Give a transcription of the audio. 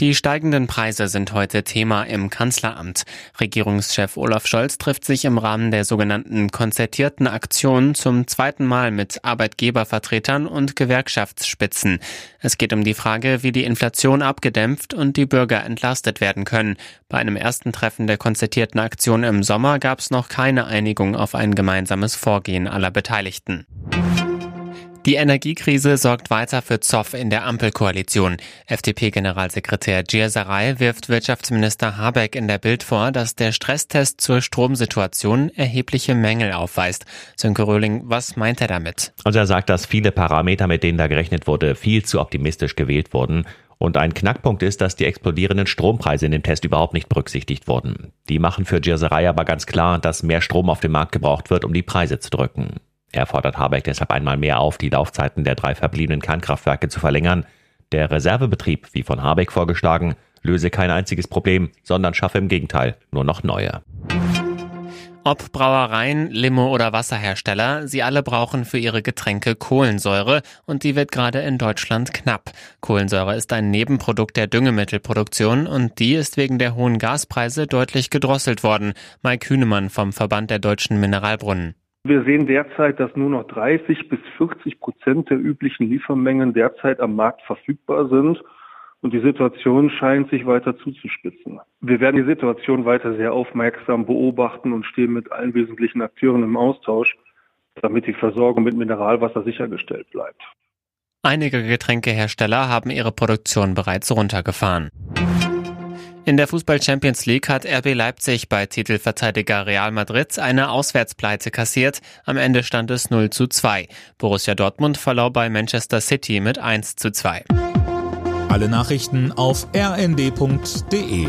Die steigenden Preise sind heute Thema im Kanzleramt. Regierungschef Olaf Scholz trifft sich im Rahmen der sogenannten konzertierten Aktion zum zweiten Mal mit Arbeitgebervertretern und Gewerkschaftsspitzen. Es geht um die Frage, wie die Inflation abgedämpft und die Bürger entlastet werden können. Bei einem ersten Treffen der konzertierten Aktion im Sommer gab es noch keine Einigung auf ein gemeinsames Vorgehen aller Beteiligten. Die Energiekrise sorgt weiter für Zoff in der Ampelkoalition. FDP-Generalsekretär Gierserei wirft Wirtschaftsminister Habeck in der Bild vor, dass der Stresstest zur Stromsituation erhebliche Mängel aufweist. Sönke Röhling, was meint er damit? Also er sagt, dass viele Parameter, mit denen da gerechnet wurde, viel zu optimistisch gewählt wurden. Und ein Knackpunkt ist, dass die explodierenden Strompreise in dem Test überhaupt nicht berücksichtigt wurden. Die machen für Gierserei aber ganz klar, dass mehr Strom auf dem Markt gebraucht wird, um die Preise zu drücken. Er fordert Habeck deshalb einmal mehr auf, die Laufzeiten der drei verbliebenen Kernkraftwerke zu verlängern. Der Reservebetrieb, wie von Habeck vorgeschlagen, löse kein einziges Problem, sondern schaffe im Gegenteil nur noch neue. Ob Brauereien, Limo oder Wasserhersteller, sie alle brauchen für ihre Getränke Kohlensäure und die wird gerade in Deutschland knapp. Kohlensäure ist ein Nebenprodukt der Düngemittelproduktion und die ist wegen der hohen Gaspreise deutlich gedrosselt worden. Mike Hünemann vom Verband der deutschen Mineralbrunnen. Wir sehen derzeit, dass nur noch 30 bis 40 Prozent der üblichen Liefermengen derzeit am Markt verfügbar sind. Und die Situation scheint sich weiter zuzuspitzen. Wir werden die Situation weiter sehr aufmerksam beobachten und stehen mit allen wesentlichen Akteuren im Austausch, damit die Versorgung mit Mineralwasser sichergestellt bleibt. Einige Getränkehersteller haben ihre Produktion bereits runtergefahren. In der Fußball Champions League hat RB Leipzig bei Titelverteidiger Real Madrid eine Auswärtspleite kassiert. Am Ende stand es 0 zu 2. Borussia Dortmund verlor bei Manchester City mit 1 zu 2. Alle Nachrichten auf rnd.de